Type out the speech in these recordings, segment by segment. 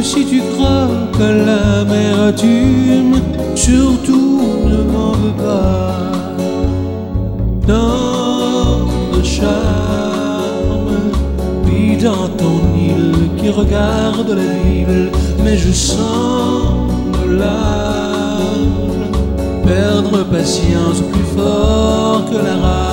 Si tu croques à l'amertume, surtout ne m'en veux pas. Tant de charme, puis dans ton île qui regarde la ville, mais je sens le large perdre patience plus fort que la rage.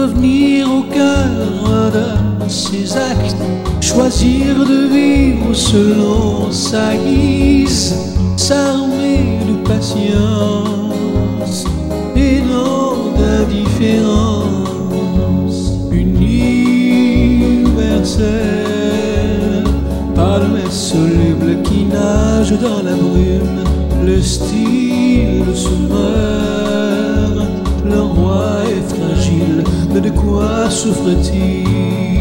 Revenir au cœur de ses actes, choisir de vivre selon sa guise, s'armer de patience et non d'indifférence universelle. Pas le mets soluble qui nage dans la brume, le style souverain, souffre-t-il?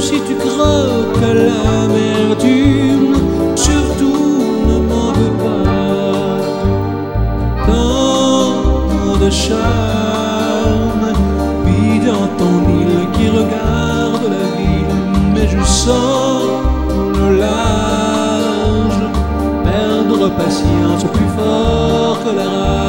Si tu croques à l'amertume, surtout ne m'en veux pas. Tant de charme, puis dans ton île qui regarde la ville, mais je sens le large perdre patience plus fort que la rage.